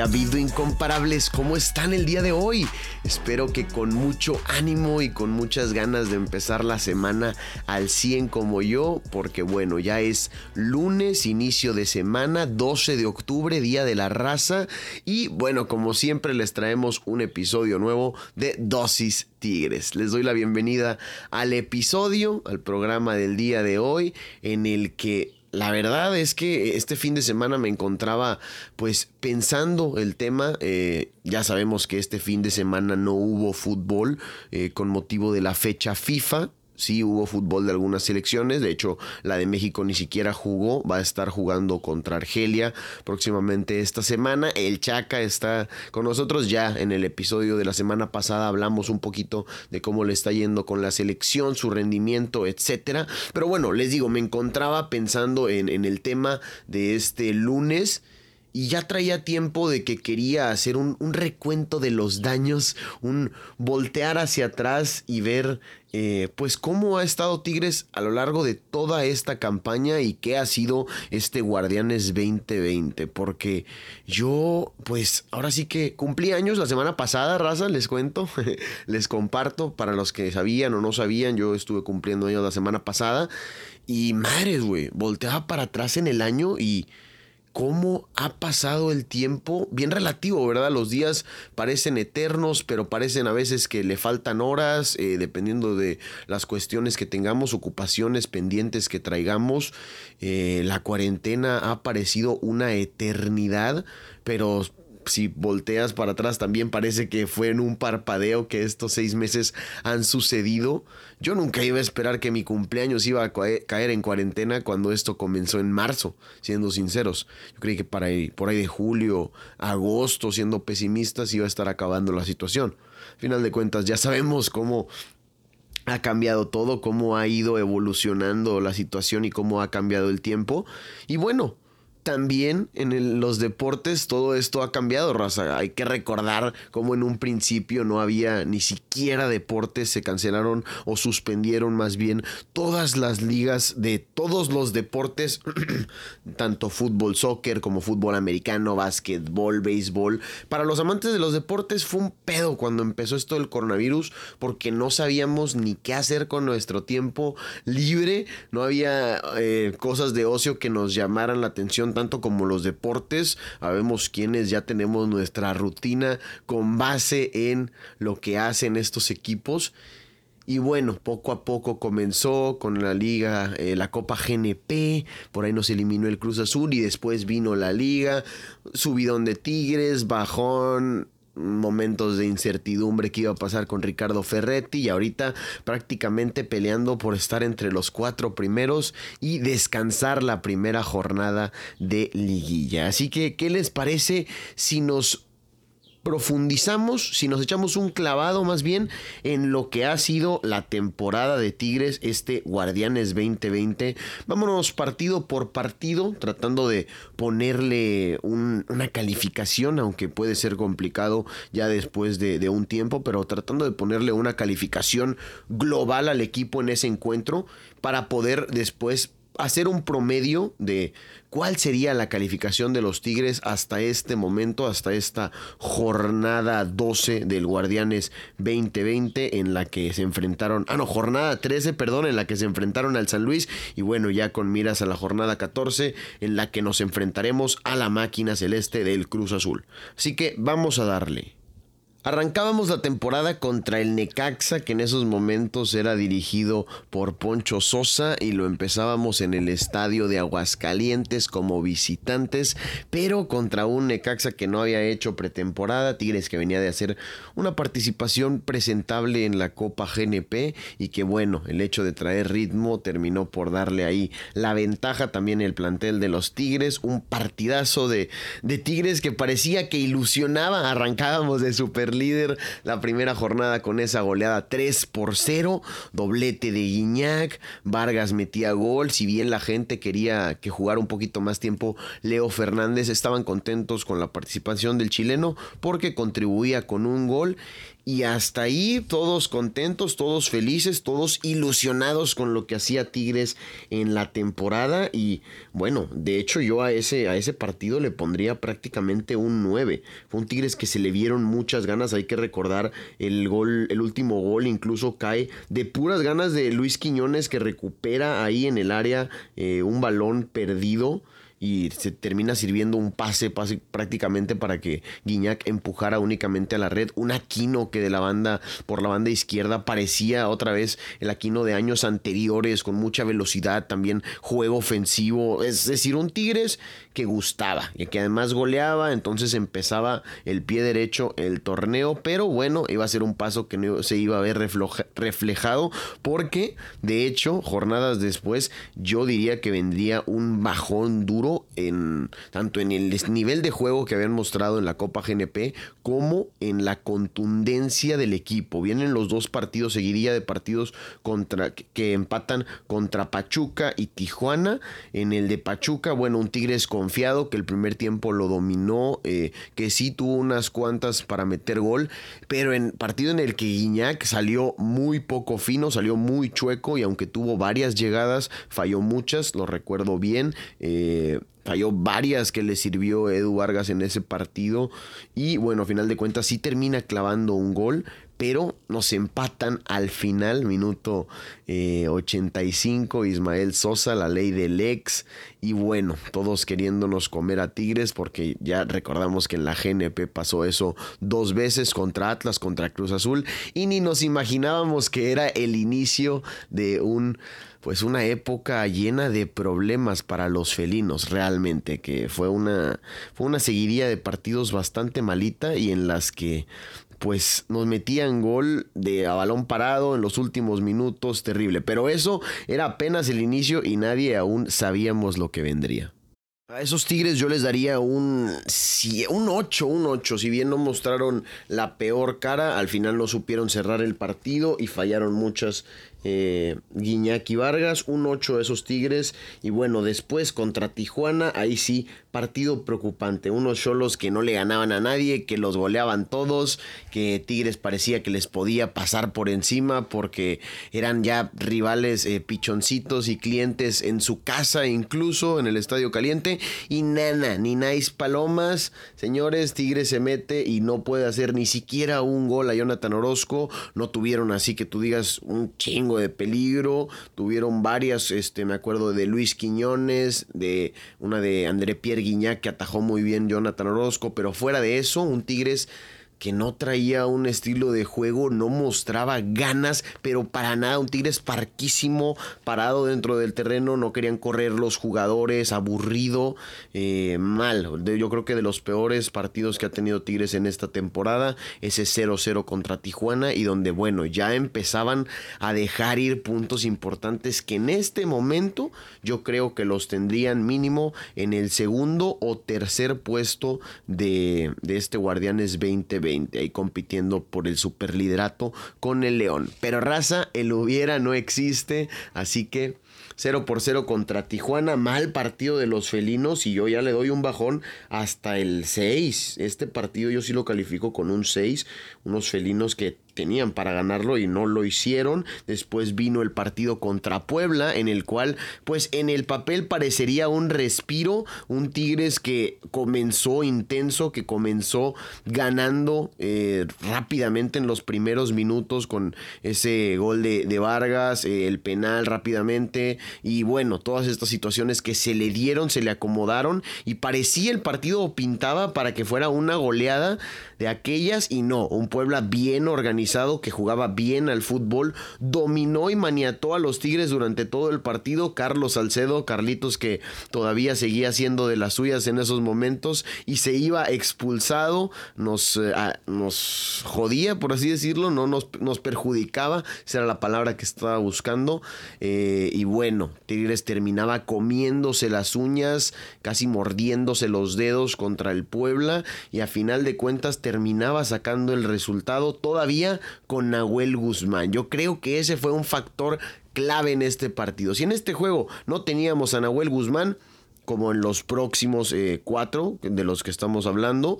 Ha habido incomparables, ¿cómo están el día de hoy? Espero que con mucho ánimo y con muchas ganas de empezar la semana al 100 como yo, porque bueno, ya es lunes, inicio de semana, 12 de octubre, Día de la Raza, y bueno, como siempre les traemos un episodio nuevo de Dosis Tigres. Les doy la bienvenida al episodio, al programa del día de hoy, en el que la verdad es que este fin de semana me encontraba pues pensando el tema, eh, ya sabemos que este fin de semana no hubo fútbol eh, con motivo de la fecha FIFA, sí hubo fútbol de algunas selecciones, de hecho la de México ni siquiera jugó, va a estar jugando contra Argelia próximamente esta semana, el Chaca está con nosotros, ya en el episodio de la semana pasada hablamos un poquito de cómo le está yendo con la selección, su rendimiento, etcétera, pero bueno, les digo, me encontraba pensando en, en el tema de este lunes, y ya traía tiempo de que quería hacer un, recuento de los daños, un voltear hacia atrás y ver eh, pues cómo ha estado Tigres a lo largo de toda esta campaña y qué ha sido este Guardianes 2020. Porque yo pues ahora sí que cumplí años la semana pasada, raza, les cuento, les comparto para los que sabían o no sabían, yo estuve cumpliendo años la semana pasada y madres, güey, volteaba para atrás en el año y cómo ha pasado el tiempo, bien relativo, ¿verdad? Los días parecen eternos, pero parecen a veces que le faltan horas, eh, dependiendo de las cuestiones que tengamos, ocupaciones pendientes que traigamos. Eh, la cuarentena ha parecido una eternidad, pero si volteas para atrás también parece que fue en un parpadeo que estos seis meses han sucedido. Yo nunca iba a esperar que mi cumpleaños iba a caer en cuarentena cuando esto comenzó en marzo, siendo sinceros. Yo creí que para por ahí de julio, agosto, siendo pesimistas, iba a estar acabando la situación. Final de cuentas, ya sabemos cómo ha cambiado todo, cómo ha ido evolucionando la situación y cómo ha cambiado el tiempo. Y bueno, también en los deportes todo esto ha cambiado, raza. Hay que recordar cómo en un principio no había ni siquiera deportes, se cancelaron o suspendieron más bien todas las ligas de todos los deportes, tanto fútbol, soccer como fútbol americano, básquetbol, béisbol. Para los amantes de los deportes fue un pedo cuando empezó esto del coronavirus porque no sabíamos ni qué hacer con nuestro tiempo libre, no había eh, cosas de ocio que nos llamaran la atención tanto como los deportes. Sabemos quienes ya tenemos nuestra rutina con base en lo que hacen estos equipos. Y bueno, poco a poco comenzó con la liga, eh, la Copa GNP, por ahí nos eliminó el Cruz Azul y después vino la liga, subidón de Tigres, bajón, momentos de incertidumbre que iba a pasar con Ricardo Ferretti y ahorita prácticamente peleando por estar entre los cuatro primeros y descansar la primera jornada de liguilla. Así que, ¿qué les parece si nos profundizamos, si nos echamos un clavado más bien en lo que ha sido la temporada de Tigres, este Guardianes 2020. Vámonos partido por partido, tratando de ponerle una calificación, aunque puede ser complicado ya después de, un tiempo, pero tratando de ponerle una calificación global al equipo en ese encuentro para poder después hacer un promedio de cuál sería la calificación de los Tigres hasta este momento, hasta esta jornada 12 del Guardianes 2020 en la que se enfrentaron, ah no, jornada 13, perdón, en la que se enfrentaron al San Luis y bueno, ya con miras a la jornada 14 en la que nos enfrentaremos a la máquina celeste del Cruz Azul. Así que vamos a darle. Arrancábamos la temporada contra el Necaxa, que en esos momentos era dirigido por Poncho Sosa, y lo empezábamos en el estadio de Aguascalientes como visitantes, pero contra un Necaxa que no había hecho pretemporada, Tigres que venía de hacer una participación presentable en la Copa GNP, y que bueno, el hecho de traer ritmo terminó por darle ahí la ventaja también el plantel de los Tigres, un partidazo de, de Tigres que parecía que ilusionaba, arrancábamos de super líder. La primera jornada con esa goleada 3 por 0, doblete de Guiñac, Vargas metía gol, si bien la gente quería que jugara un poquito más tiempo Leo Fernández, estaban contentos con la participación del chileno porque contribuía con un gol y hasta ahí todos contentos, todos felices, todos ilusionados con lo que hacía Tigres en la temporada. Y bueno, de hecho yo a ese, a ese partido le pondría prácticamente un 9. Fue un Tigres que se le vieron muchas ganas. Hay que recordar el gol, el último gol incluso cae de puras ganas de Luis Quiñones que recupera ahí en el área eh, un balón perdido y se termina sirviendo un pase, prácticamente para que Guiñac empujara únicamente a la red. Un Aquino que de la banda, por la banda izquierda, parecía otra vez el Aquino de años anteriores, con mucha velocidad, también juego ofensivo. Es decir, un Tigres que gustaba y que además goleaba, entonces empezaba el pie derecho el torneo, pero bueno, iba a ser un paso que no se iba a ver reflejado porque de hecho, jornadas después, yo diría que vendría un bajón duro en tanto en el nivel de juego que habían mostrado en la Copa GNP como en la contundencia del equipo. Vienen los dos partidos, seguiría de partidos contra que empatan contra Pachuca y Tijuana. En el de Pachuca, bueno, un Tigres confiado que el primer tiempo lo dominó, eh, que sí tuvo unas cuantas para meter gol, pero en partido en el que Guiñac salió muy poco fino, salió muy chueco y aunque tuvo varias llegadas, falló muchas, lo recuerdo bien. Eh, falló varias que le sirvió Edu Vargas en ese partido. Y bueno, a final de cuentas sí termina clavando un gol. Pero nos empatan al final, minuto 85, eh, Ismael Sosa, la ley del ex. Y bueno, todos queriéndonos comer a Tigres, porque ya recordamos que en la GNP pasó eso dos veces contra Atlas, contra Cruz Azul. Y ni nos imaginábamos que era el inicio de un pues una época llena de problemas para los felinos realmente, que fue una, fue una seguidilla de partidos bastante malita y en las que pues nos metían gol de a balón parado en los últimos minutos, terrible. Pero eso era apenas el inicio y nadie aún sabíamos lo que vendría. A esos Tigres yo les daría un, un 8, un 8. Si bien no mostraron la peor cara, al final no supieron cerrar el partido y fallaron muchas eh, Guiñaki Vargas, un 8 de esos Tigres. Y bueno, después contra Tijuana, ahí sí, partido preocupante. Unos cholos que no le ganaban a nadie, que los goleaban todos, que Tigres parecía que les podía pasar por encima porque eran ya rivales eh, pichoncitos y clientes en su casa, incluso en el Estadio Caliente. Y nana, ni nice palomas. Señores, Tigres se mete y no puede hacer ni siquiera un gol a Jonathan Orozco. No tuvieron así que tú digas un chingo de peligro. Tuvieron varias, este, me acuerdo de Luis Quiñones, de una de André Pierre Guignac que atajó muy bien Jonathan Orozco, pero fuera de eso, un Tigres que no traía un estilo de juego, no mostraba ganas, pero para nada, un Tigres parquísimo, parado dentro del terreno, no querían correr los jugadores, aburrido, eh, mal. Yo creo que de los peores partidos que ha tenido Tigres en esta temporada, ese 0-0 contra Tijuana y donde, bueno, ya empezaban a dejar ir puntos importantes que en este momento yo creo que los tendrían mínimo en el segundo o tercer puesto de, de este Guardianes 2020 ahí compitiendo por el superliderato con el León. Pero raza, el hubiera no existe, así que 0 por 0 contra Tijuana, mal partido de los felinos y yo ya le doy un bajón hasta el 6. Este partido yo sí lo califico con un 6, unos felinos que tenían para ganarlo y no lo hicieron. Después vino el partido contra Puebla, en el cual, pues en el papel parecería un respiro, un Tigres que comenzó intenso, que comenzó ganando eh, rápidamente en los primeros minutos con ese gol de, Vargas, eh, el penal rápidamente y bueno, todas estas situaciones que se le dieron, se le acomodaron y parecía el partido pintaba para que fuera una goleada de aquellas y no, un Puebla bien organizado que jugaba bien al fútbol, dominó y maniató a los Tigres durante todo el partido, Carlos Salcedo, Carlitos que todavía seguía siendo de las suyas en esos momentos y se iba expulsado, nos, eh, nos jodía por así decirlo, no nos, nos, perjudicaba, esa era la palabra que estaba buscando eh, y bueno, Tigres terminaba comiéndose las uñas, casi mordiéndose los dedos contra el Puebla y a final de cuentas terminaba sacando el resultado. Todavía con Nahuel Guzmán. Yo creo que ese fue un factor clave en este partido. Si en este juego no teníamos a Nahuel Guzmán, como en los próximos eh, cuatro de los que estamos hablando,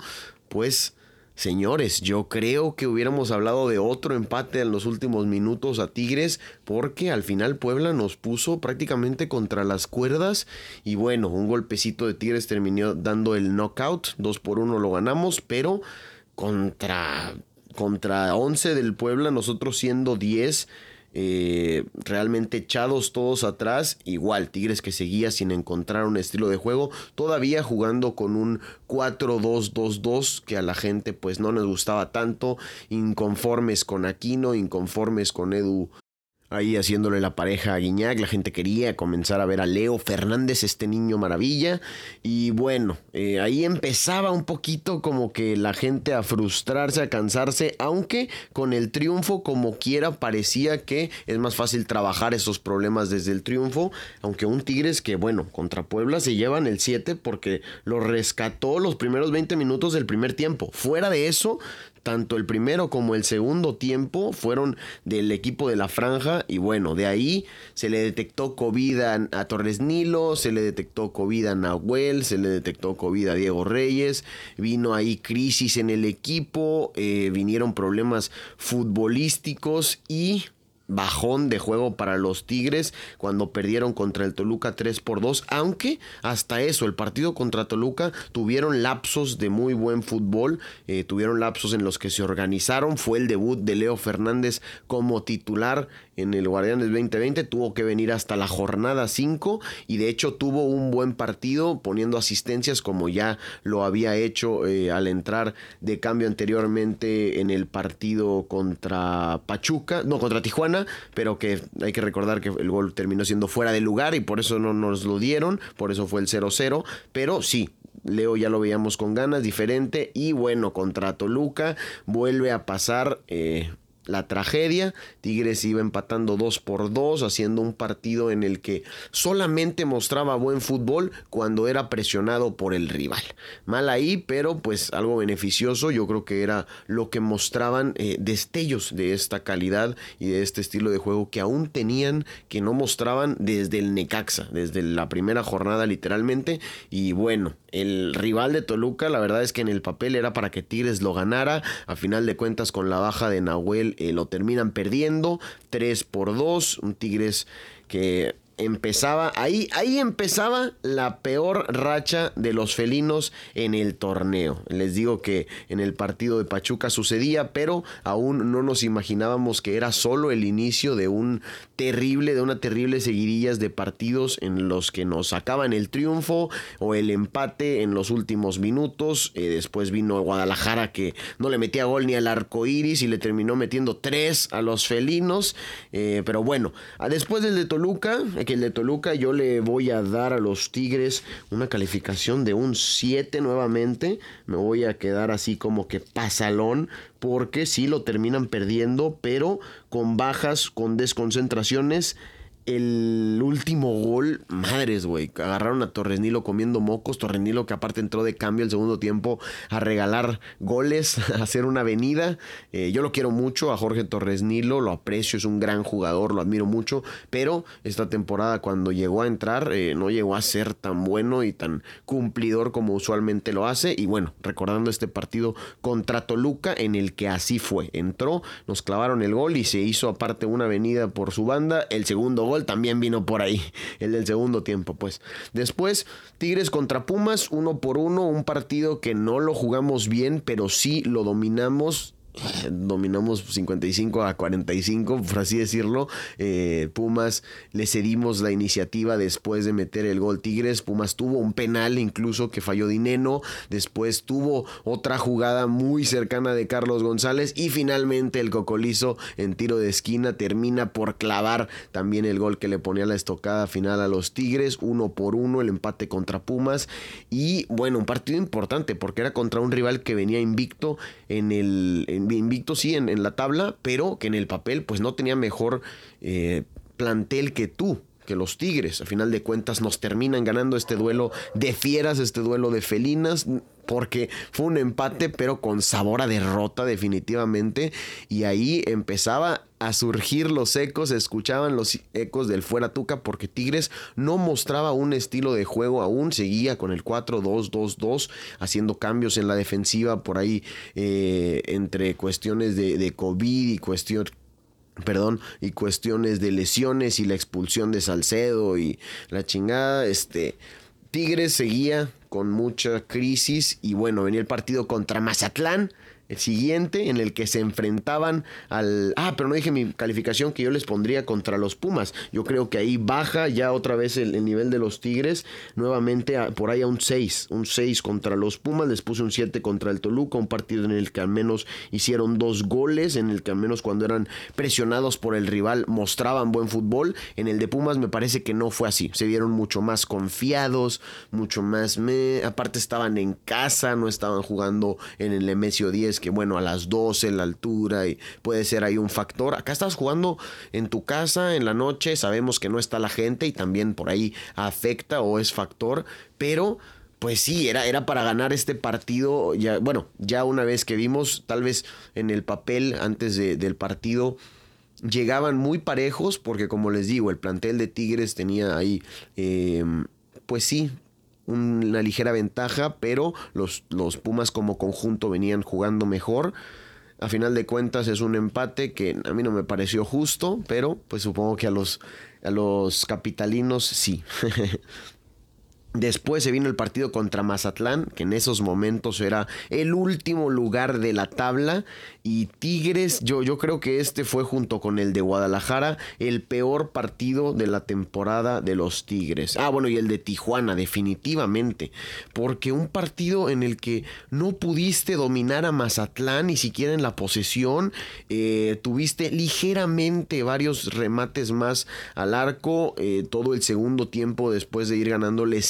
pues Señores, yo creo que hubiéramos hablado de otro empate en los últimos minutos a Tigres porque al final Puebla nos puso prácticamente contra las cuerdas y bueno, un golpecito de Tigres terminó dando el knockout, 2 por 1 lo ganamos, pero contra, contra 11 del Puebla, nosotros siendo 10, eh, realmente echados todos atrás. Igual, Tigres que seguía sin encontrar un estilo de juego, todavía jugando con un 4-2-2-2 que a la gente pues no nos gustaba tanto, inconformes con Aquino, inconformes con Edu ahí haciéndole la pareja a Guiñac. La gente quería comenzar a ver a Leo Fernández, este niño maravilla. Y bueno, eh, ahí empezaba un poquito como que la gente a frustrarse, a cansarse, aunque con el triunfo como quiera parecía que es más fácil trabajar esos problemas desde el triunfo. Aunque un Tigres que bueno, contra Puebla se llevan el 7 porque lo rescató los primeros 20 minutos del primer tiempo. Fuera de eso, tanto el primero como el segundo tiempo fueron del equipo de la franja y bueno, de ahí se le detectó COVID a, Torres Nilo, se le detectó COVID a Nahuel, se le detectó COVID a Diego Reyes, vino ahí crisis en el equipo, eh, vinieron problemas futbolísticos y bajón de juego para los Tigres cuando perdieron contra el Toluca 3 por 2, aunque hasta eso, el partido contra Toluca tuvieron lapsos de muy buen fútbol, eh, tuvieron lapsos en los que se organizaron, fue el debut de Leo Fernández como titular en el Guardianes 2020, tuvo que venir hasta la jornada 5 y de hecho tuvo un buen partido poniendo asistencias como ya lo había hecho eh, al entrar de cambio anteriormente en el partido contra Pachuca, no, contra Tijuana, pero que hay que recordar que el gol terminó siendo fuera de lugar y por eso no nos lo dieron, por eso fue el 0-0, pero sí, Leo ya lo veíamos con ganas, diferente. Y bueno, contra Toluca vuelve a pasar eh, la tragedia. Tigres iba empatando 2 por 2, haciendo un partido en el que solamente mostraba buen fútbol cuando era presionado por el rival. Mal ahí, pero pues algo beneficioso. Yo creo que era lo que mostraban eh, destellos de esta calidad y de este estilo de juego que aún tenían, que no mostraban desde el Necaxa, desde la primera jornada literalmente. Y bueno, el rival de Toluca, la verdad es que en el papel era para que Tigres lo ganara. A final de cuentas, con la baja de Nahuel, eh, lo terminan perdiendo 3 por 2. Un Tigres que empezaba, ahí, ahí empezaba la peor racha de los felinos en el torneo. Les digo que en el partido de Pachuca sucedía, pero aún no nos imaginábamos que era solo el inicio de un terrible, de una terrible seguidillas de partidos en los que nos sacaban el triunfo o el empate en los últimos minutos. Eh, después vino Guadalajara que no le metía gol ni al arco iris y le terminó metiendo tres a los felinos. Eh, pero bueno, después del de Toluca, que el de Toluca yo le voy a dar a los Tigres una calificación de un 7 nuevamente. Me voy a quedar así como que pasalón porque sí lo terminan perdiendo, pero con bajas, con desconcentraciones el último gol, madres, güey. Agarraron a Torres Nilo comiendo mocos. Torres Nilo que aparte entró de cambio el segundo tiempo a regalar goles, a hacer una avenida. Eh, yo lo quiero mucho a Jorge Torres Nilo, lo aprecio, es un gran jugador, lo admiro mucho. Pero esta temporada cuando llegó a entrar eh, no llegó a ser tan bueno y tan cumplidor como usualmente lo hace. Y bueno, recordando este partido contra Toluca en el que así fue. Entró, nos clavaron el gol y se hizo aparte una avenida por su banda. El segundo gol también vino por ahí, el del segundo tiempo, pues. Después, Tigres contra Pumas, uno por uno, un partido que no lo jugamos bien, pero sí lo dominamos dominamos 55 a 45, por así decirlo. Eh, Pumas le cedimos la iniciativa después de meter el gol Tigres. Pumas tuvo un penal incluso que falló Dineno. Después tuvo otra jugada muy cercana de Carlos González. Y finalmente el Cocolizo en tiro de esquina termina por clavar también el gol que le ponía la estocada final a los Tigres. Uno por uno, el empate contra Pumas. Y bueno, un partido importante porque era contra un rival que venía invicto en el invicto sí en, la tabla, pero que en el papel pues no tenía mejor eh, plantel que tú que los Tigres. A final de cuentas nos terminan ganando este duelo de fieras, este duelo de felinas, porque fue un empate pero con sabor a derrota definitivamente. Y ahí empezaba a surgir los ecos, escuchaban los ecos del fuera Tuca porque Tigres no mostraba un estilo de juego aún, seguía con el 4-2-2-2, haciendo cambios en la defensiva por ahí eh, entre cuestiones de, de COVID y cuestiones perdón, y cuestiones de lesiones y la expulsión de Salcedo y la chingada, este, Tigres seguía con mucha crisis y bueno, venía el partido contra Mazatlán el siguiente en el que se enfrentaban al... Ah, pero no dije mi calificación que yo les pondría contra los Pumas. Yo creo que ahí baja ya otra vez el, nivel de los Tigres. Nuevamente por ahí a un 6. Un 6 contra los Pumas. Les puse un 7 contra el Toluca. Un partido en el que al menos hicieron dos goles. En el que al menos cuando eran presionados por el rival mostraban buen fútbol. En el de Pumas me parece que no fue así. Se vieron mucho más confiados. Mucho más... Me... Aparte estaban en casa. No estaban jugando en el Emesio 10 que bueno, a las 12 la altura y puede ser ahí un factor. Acá estás jugando en tu casa en la noche, sabemos que no está la gente y también por ahí afecta o es factor, pero pues sí, era, era para ganar este partido. Ya, bueno, ya una vez que vimos, tal vez en el papel antes del partido, llegaban muy parejos, porque como les digo, el plantel de Tigres tenía ahí, em, pues sí, una ligera ventaja, pero los, los Pumas como conjunto venían jugando mejor. A final de cuentas es un empate que a mí no me pareció justo, pero pues supongo que a los, a los capitalinos sí. Después se vino el partido contra Mazatlán, que en esos momentos era el último lugar de la tabla. Y Tigres, yo, yo creo que este fue junto con el de Guadalajara el peor partido de la temporada de los Tigres. Ah, bueno, y el de Tijuana, definitivamente. Porque un partido en el que no pudiste dominar a Mazatlán, ni siquiera en la posesión. Eh, tuviste ligeramente varios remates más al arco. Eh, todo el segundo tiempo después de ir ganándole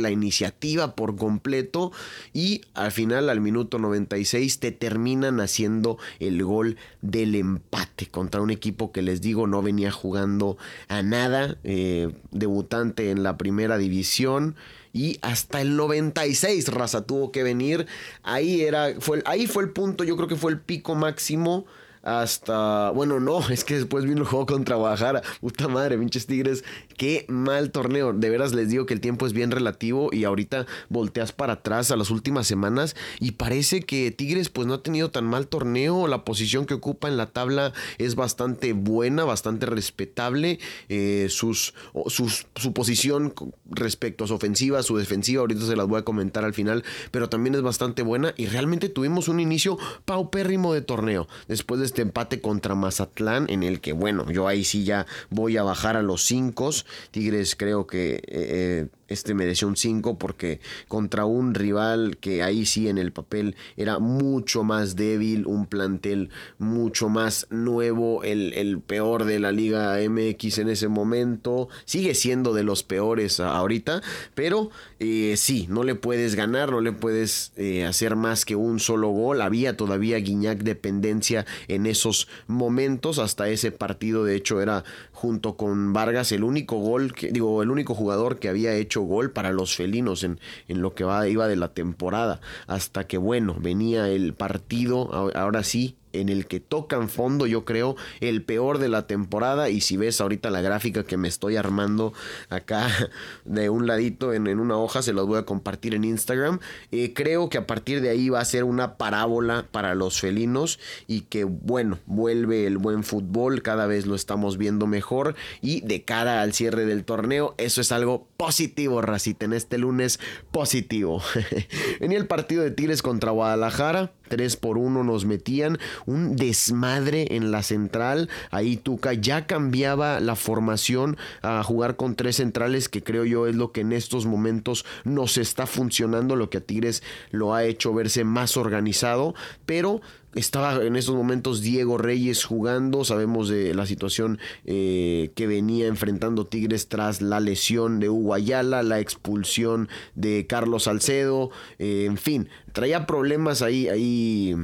la iniciativa por completo y al final al minuto 96 te terminan haciendo el gol del empate contra un equipo que les digo no venía jugando a nada, eh, debutante en la primera división y hasta el 96 Raza tuvo que venir. Ahí era fue ahí fue el punto, yo creo que fue el pico máximo hasta. Bueno, no, es que después vino el juego contra Guadalajara. Puta madre, pinches Tigres. Qué mal torneo. De veras les digo que el tiempo es bien relativo y ahorita volteas para atrás a las últimas semanas y parece que Tigres pues no ha tenido tan mal torneo. La posición que ocupa en la tabla es bastante buena, bastante respetable. Eh, sus, sus, su posición respecto a su ofensiva, su defensiva, ahorita se las voy a comentar al final, pero también es bastante buena y realmente tuvimos un inicio paupérrimo de torneo. Después de este empate contra Mazatlán, en el que, bueno, yo ahí sí ya voy a bajar a los 5. Tigres creo que eh, eh, este mereció un 5 porque contra un rival que ahí sí en el papel era mucho más débil, un plantel mucho más nuevo, el, el, peor de la Liga MX en ese momento, sigue siendo de los peores ahorita, pero eh, sí, no le puedes ganar, no le puedes eh, hacer más que un solo gol, había todavía Guiñac dependencia en esos momentos, hasta ese partido de hecho era junto con Vargas el único gol, que, digo, el único jugador que había hecho gol para los felinos en, en lo que va, iba de la temporada. Hasta que, bueno, venía el partido, ahora sí, en el que tocan fondo, yo creo, el peor de la temporada. Y si ves ahorita la gráfica que me estoy armando acá de un ladito en, una hoja, se los voy a compartir en Instagram. Eh, creo que a partir de ahí va a ser una parábola para los felinos y que, bueno, vuelve el buen fútbol, cada vez lo estamos viendo mejor. Y de cara al cierre del torneo, eso es algo positivo, Racita, en este lunes positivo. Venía el partido de Tigres contra Guadalajara. 3 por 1 nos metían. Un desmadre en la central. Ahí Tuca ya cambiaba la formación a jugar con tres centrales, que creo yo es lo que en estos momentos nos está funcionando, lo que a Tigres lo ha hecho verse más organizado. Pero estaba en estos momentos Diego Reyes jugando. Sabemos de la situación eh, que venía enfrentando Tigres tras la lesión de Hugo Ayala, la expulsión de Carlos Salcedo. Eh, en fin, traía problemas ahí, ahí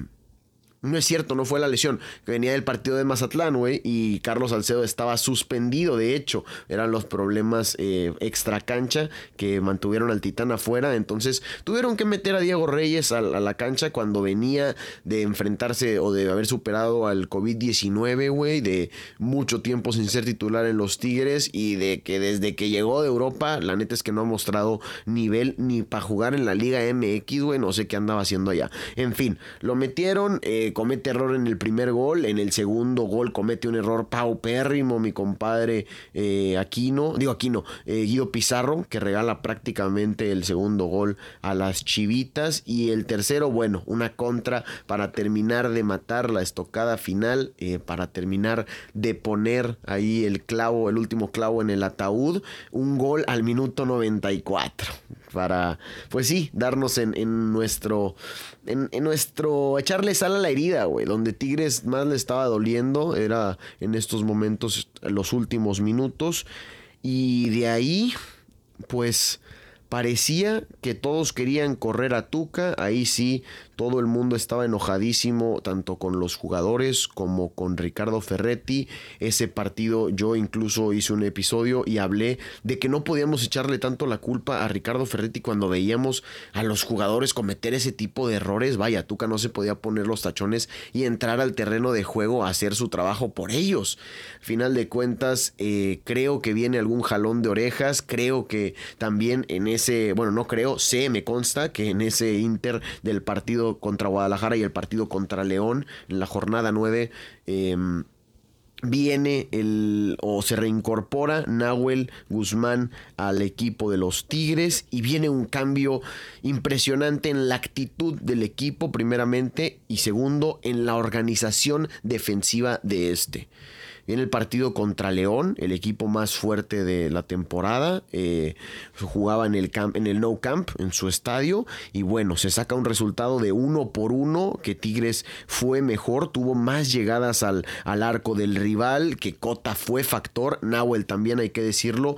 no es cierto, no fue la lesión. Que venía del partido de Mazatlán, güey. Y Carlos Salcedo estaba suspendido, de hecho. Eran los problemas eh, extra cancha que mantuvieron al Titán afuera. Entonces tuvieron que meter a Diego Reyes a, la cancha cuando venía de enfrentarse o de haber superado al COVID-19, güey. De mucho tiempo sin ser titular en los Tigres. Y de que desde que llegó de Europa, la neta es que no ha mostrado nivel ni para jugar en la Liga MX, güey. No sé qué andaba haciendo allá. En fin, lo metieron. Eh, comete error en el primer gol, en el segundo gol comete un error paupérrimo mi compadre eh, Aquino, digo Aquino, eh, Guido Pizarro, que regala prácticamente el segundo gol a las chivitas. Y el tercero, bueno, una contra para terminar de matar la estocada final, eh, para terminar de poner ahí el clavo, el último clavo en el ataúd, un gol al minuto 94 para, pues sí, darnos en, en nuestro, en, en, nuestro, echarle sal a la herida, donde Tigres más le estaba doliendo, era en estos momentos los últimos minutos, y de ahí, pues parecía que todos querían correr a Tuca, ahí sí todo el mundo estaba enojadísimo, tanto con los jugadores como con Ricardo Ferretti. Ese partido yo incluso hice un episodio y hablé de que no podíamos echarle tanto la culpa a Ricardo Ferretti cuando veíamos a los jugadores cometer ese tipo de errores. Vaya, Tuca no se podía poner los tachones y entrar al terreno de juego a hacer su trabajo por ellos. Final de cuentas, eh, creo que viene algún jalón de orejas. Creo que también en ese, bueno, no creo, sé, me consta que en ese Inter del partido contra Guadalajara y el partido contra León en la jornada 9. Em, viene el o se reincorpora Nahuel Guzmán al equipo de los Tigres y viene un cambio impresionante en la actitud del equipo primeramente y segundo en la organización defensiva de este. Viene el partido contra León, el equipo más fuerte de la temporada. Eh, jugaba en el, No Camp, en su estadio. Y bueno, se saca un resultado de uno por uno, que Tigres fue mejor, tuvo más llegadas al, al arco del rival, que Cota fue factor. Nahuel también hay que decirlo,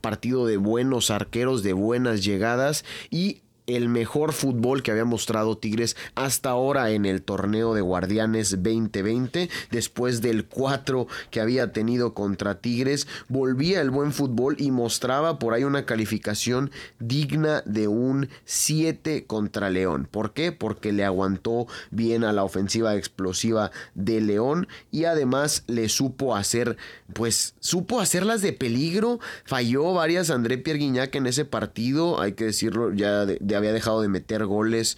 partido de buenos arqueros, de buenas llegadas. Y el mejor fútbol que había mostrado Tigres hasta ahora en el torneo de Guardianes 2020. Después del 4 que había tenido contra Tigres, volvía el buen fútbol y mostraba por ahí una calificación digna de un 7 contra León. ¿Por qué? Porque le aguantó bien a la ofensiva explosiva de León y además le supo hacer, pues supo hacerlas de peligro. Falló varias André Pierre Guignac en ese partido, hay que decirlo ya de había dejado de meter goles.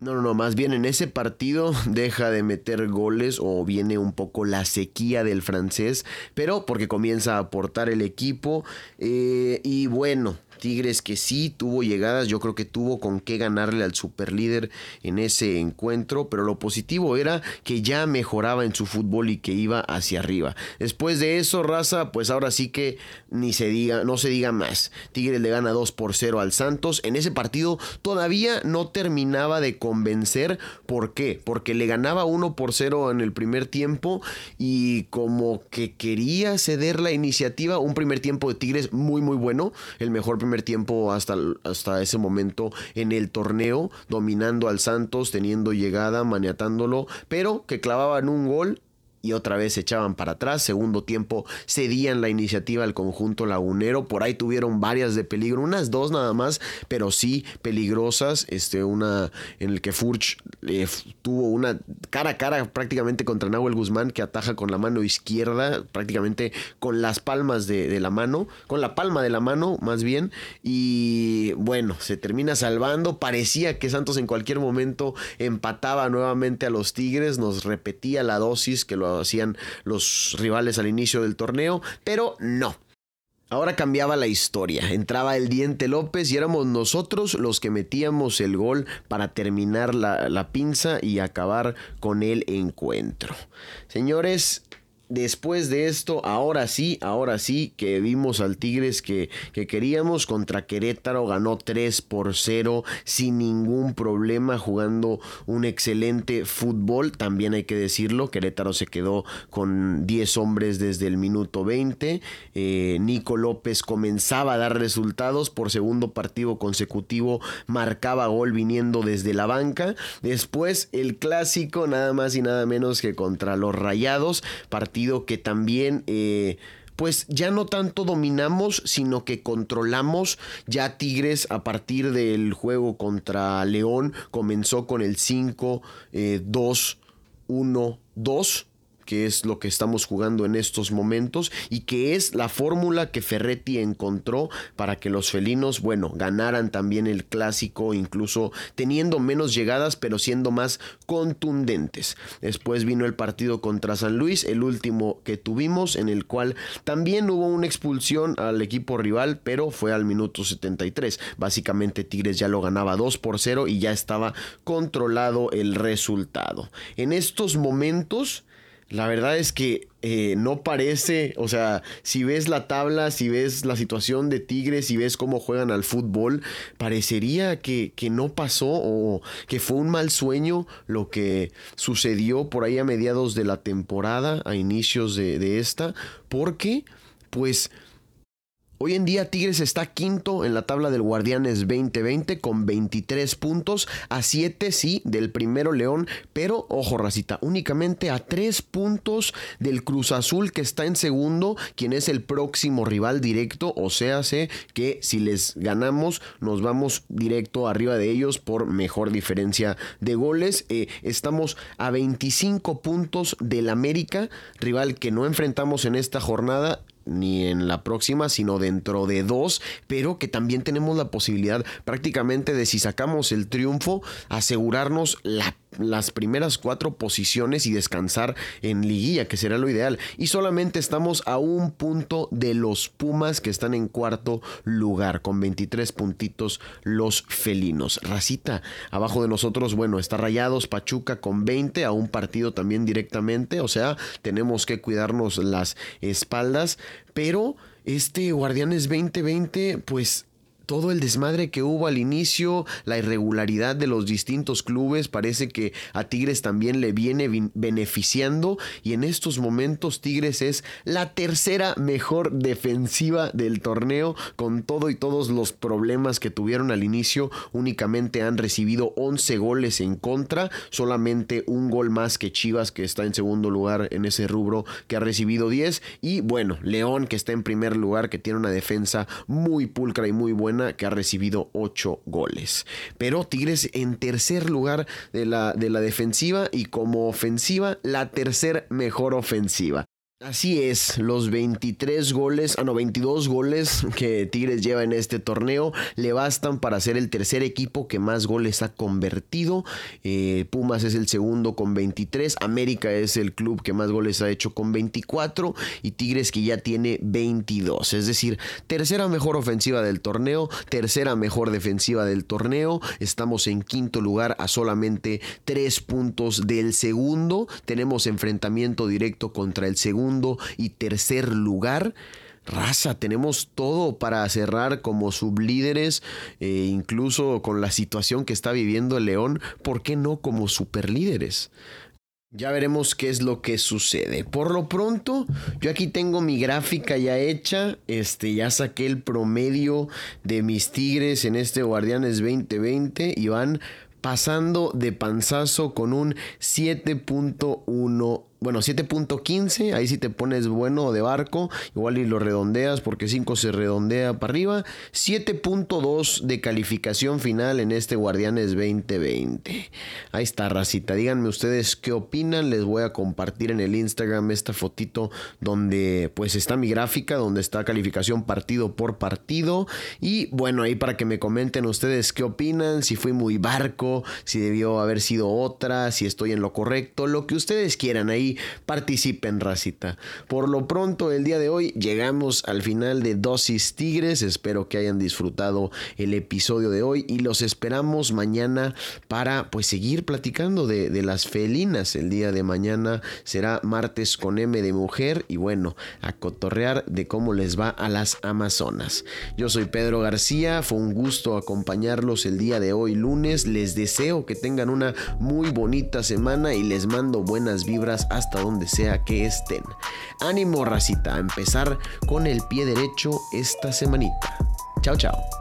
No, no, no, más bien en ese partido deja de meter goles o viene un poco la sequía del francés, pero porque comienza a aportar el equipo eh, y bueno, Tigres que sí tuvo llegadas, yo creo que tuvo con qué ganarle al superlíder en ese encuentro, pero lo positivo era que ya mejoraba en su fútbol y que iba hacia arriba. Después de eso, Raza, pues ahora sí que ni se diga, no se diga más. Tigres le gana 2 por 0 al Santos. En ese partido todavía no terminaba de convencer. ¿Por qué? Porque le ganaba 1 por 0 en el primer tiempo y como que quería ceder la iniciativa. Un primer tiempo de Tigres muy muy bueno, el mejor primer tiempo hasta, hasta ese momento en el torneo, dominando al Santos, teniendo llegada, maniatándolo, pero que clavaban un gol y otra vez se echaban para atrás. Segundo tiempo cedían la iniciativa al conjunto lagunero. Por ahí tuvieron varias de peligro, unas dos nada más, pero sí peligrosas. Este, una en el que Furch eh, tuvo una cara a cara prácticamente contra Nahuel Guzmán que ataja con la mano izquierda, prácticamente con las palmas de, de la mano, con la palma de la mano más bien. Y bueno, se termina salvando. Parecía que Santos en cualquier momento empataba nuevamente a los Tigres. Nos repetía la dosis que lo hacían los rivales al inicio del torneo, pero no. Ahora cambiaba la historia, entraba el Diente López y éramos nosotros los que metíamos el gol para terminar la, pinza y acabar con el encuentro. Señores, después de esto, ahora sí, ahora sí que vimos al Tigres que, que, queríamos. Contra Querétaro, ganó 3 por 0 sin ningún problema, jugando un excelente fútbol, también hay que decirlo, Querétaro se quedó con 10 hombres desde el minuto 20, eh, Nico López comenzaba a dar resultados, por segundo partido consecutivo marcaba gol viniendo desde la banca, después el clásico, nada más y nada menos que contra los Rayados, partido que también... Eh, pues ya no tanto dominamos, sino que controlamos. Ya Tigres a partir del juego contra León comenzó con el 5, 2, 1, 2 que es lo que estamos jugando en estos momentos y que es la fórmula que Ferretti encontró para que los felinos, bueno, ganaran también el clásico, incluso teniendo menos llegadas, pero siendo más contundentes. Después vino el partido contra San Luis, el último que tuvimos, en el cual también hubo una expulsión al equipo rival, pero fue al minuto 73. Básicamente Tigres ya lo ganaba 2 por 0 y ya estaba controlado el resultado. En estos momentos la verdad es que eh, no parece, o sea, si ves la tabla, si ves la situación de Tigres, si ves cómo juegan al fútbol, parecería que, que, no pasó o que fue un mal sueño lo que sucedió por ahí a mediados de la temporada, a inicios de, de esta, porque pues Hoy en día Tigres está quinto en la tabla del Guardianes 2020 con 23 puntos, a 7 sí del primero León, pero ojo racita, únicamente a 3 puntos del Cruz Azul que está en segundo, quien es el próximo rival directo, o sea, sé que si les ganamos nos vamos directo arriba de ellos por mejor diferencia de goles. Eh, estamos a 25 puntos del América, rival que no enfrentamos en esta jornada ni en la próxima, sino dentro de dos, pero que también tenemos la posibilidad prácticamente de si sacamos el triunfo, asegurarnos la las primeras cuatro posiciones y descansar en liguilla, que será lo ideal. Y solamente estamos a un punto de los Pumas que están en cuarto lugar, con 23 puntitos los felinos. Racita, abajo de nosotros, bueno, está Rayados Pachuca con 20, a un partido también directamente, o sea, tenemos que cuidarnos las espaldas, pero este Guardianes 2020, pues todo el desmadre que hubo al inicio, la irregularidad de los distintos clubes, parece que a Tigres también le viene beneficiando y en estos momentos Tigres es la tercera mejor defensiva del torneo con todo y todos los problemas que tuvieron al inicio, únicamente han recibido 11 goles en contra, solamente un gol más que Chivas que está en segundo lugar en ese rubro que ha recibido 10 y bueno, León que está en primer lugar que tiene una defensa muy pulcra y muy buena que ha recibido 8 goles. Pero Tigres en tercer lugar de la, de la defensiva y como ofensiva la tercer mejor ofensiva. Así es, los 23 goles, ah no, 22 goles que Tigres lleva en este torneo le bastan para ser el tercer equipo que más goles ha convertido. Eh, Pumas es el segundo con 23, América es el club que más goles ha hecho con 24 y Tigres que ya tiene 22. Es decir, tercera mejor ofensiva del torneo, tercera mejor defensiva del torneo. Estamos en quinto lugar a solamente 3 puntos del segundo. Tenemos enfrentamiento directo contra el segundo y tercer lugar. Raza, tenemos todo para cerrar como sublíderes, e incluso con la situación que está viviendo el León, ¿por qué no como superlíderes? Ya veremos qué es lo que sucede. Por lo pronto, yo aquí tengo mi gráfica ya hecha. Este, ya saqué el promedio de mis Tigres en este Guardianes 2020 y van pasando de panzazo con un 7.1 bueno, 7.15, ahí si te pones bueno de barco, igual y lo redondeas porque 5 se redondea para arriba. 7.2 de calificación final en este Guardianes 2020. Ahí está, racita. Díganme ustedes qué opinan. Les voy a compartir en el Instagram esta fotito donde pues está mi gráfica, donde está calificación partido por partido. Y bueno, ahí para que me comenten ustedes qué opinan, si fui muy barco, si debió haber sido otra, si estoy en lo correcto, lo que ustedes quieran participen, racita. Por lo pronto, el día de hoy llegamos al final de Dosis Tigres. Espero que hayan disfrutado el episodio de hoy y los esperamos mañana para pues seguir platicando de, las felinas. El día de mañana será martes con M de mujer y bueno, a cotorrear de cómo les va a las Amazonas. Yo soy Pedro García, fue un gusto acompañarlos el día de hoy lunes. Les deseo que tengan una muy bonita semana y les mando buenas vibras hasta donde sea que estén. Ánimo racita a empezar con el pie derecho esta semanita. Chao, chao.